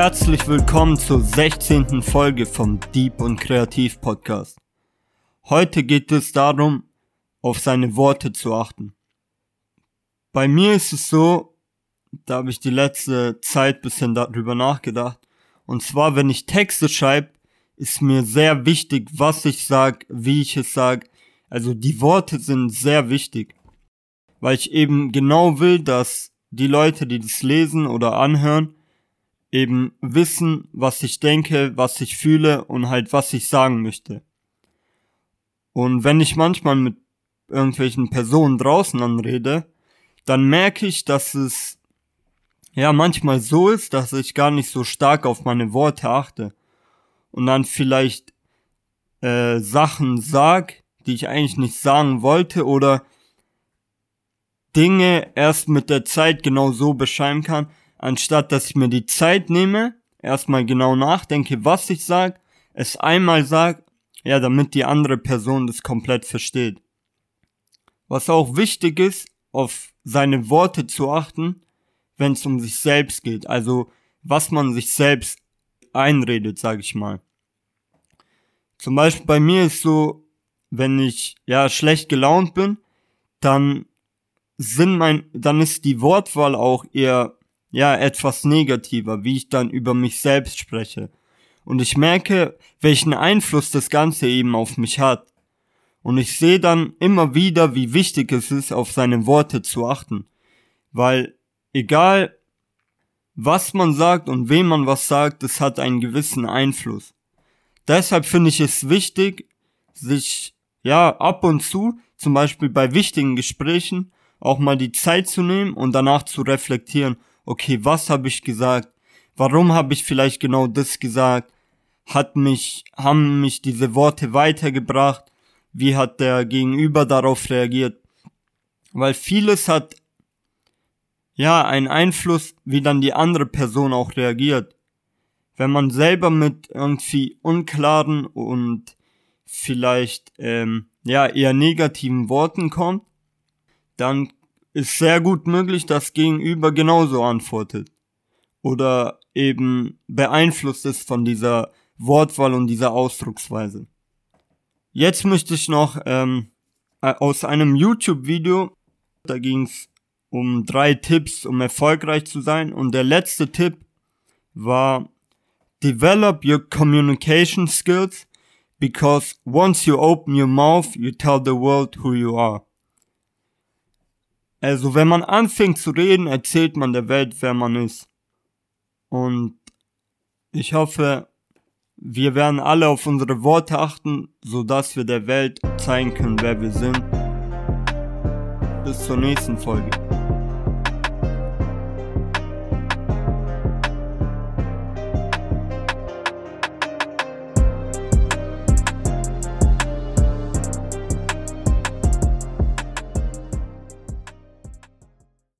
Herzlich willkommen zur 16. Folge vom Deep und Kreativ Podcast. Heute geht es darum, auf seine Worte zu achten. Bei mir ist es so, da habe ich die letzte Zeit bisschen darüber nachgedacht. Und zwar, wenn ich Texte schreibe, ist mir sehr wichtig, was ich sag, wie ich es sag. Also die Worte sind sehr wichtig, weil ich eben genau will, dass die Leute, die das lesen oder anhören, eben wissen, was ich denke, was ich fühle und halt was ich sagen möchte. Und wenn ich manchmal mit irgendwelchen Personen draußen anrede, dann merke ich, dass es ja manchmal so ist, dass ich gar nicht so stark auf meine Worte achte und dann vielleicht äh, Sachen sag, die ich eigentlich nicht sagen wollte oder Dinge erst mit der Zeit genau so beschreiben kann, anstatt dass ich mir die Zeit nehme, erstmal genau nachdenke, was ich sag, es einmal sag, ja, damit die andere Person das komplett versteht. Was auch wichtig ist, auf seine Worte zu achten, wenn es um sich selbst geht, also was man sich selbst einredet, sag ich mal. Zum Beispiel bei mir ist so, wenn ich ja schlecht gelaunt bin, dann sind mein, dann ist die Wortwahl auch eher ja etwas negativer, wie ich dann über mich selbst spreche. Und ich merke, welchen Einfluss das Ganze eben auf mich hat. Und ich sehe dann immer wieder, wie wichtig es ist, auf seine Worte zu achten. Weil egal, was man sagt und wem man was sagt, es hat einen gewissen Einfluss. Deshalb finde ich es wichtig, sich ja ab und zu, zum Beispiel bei wichtigen Gesprächen, auch mal die Zeit zu nehmen und danach zu reflektieren, okay, was habe ich gesagt? Warum habe ich vielleicht genau das gesagt? Hat mich, haben mich diese Worte weitergebracht? Wie hat der Gegenüber darauf reagiert? Weil vieles hat ja einen Einfluss, wie dann die andere Person auch reagiert. Wenn man selber mit irgendwie unklaren und vielleicht ähm, ja eher negativen Worten kommt, dann ist sehr gut möglich, dass Gegenüber genauso antwortet. Oder eben beeinflusst ist von dieser Wortwahl und dieser Ausdrucksweise. Jetzt möchte ich noch ähm, äh, aus einem YouTube-Video, da ging es um drei Tipps, um erfolgreich zu sein. Und der letzte Tipp war, develop your communication skills because once you open your mouth, you tell the world who you are. Also wenn man anfängt zu reden, erzählt man der Welt, wer man ist. Und ich hoffe, wir werden alle auf unsere Worte achten, so dass wir der Welt zeigen können, wer wir sind. Bis zur nächsten Folge.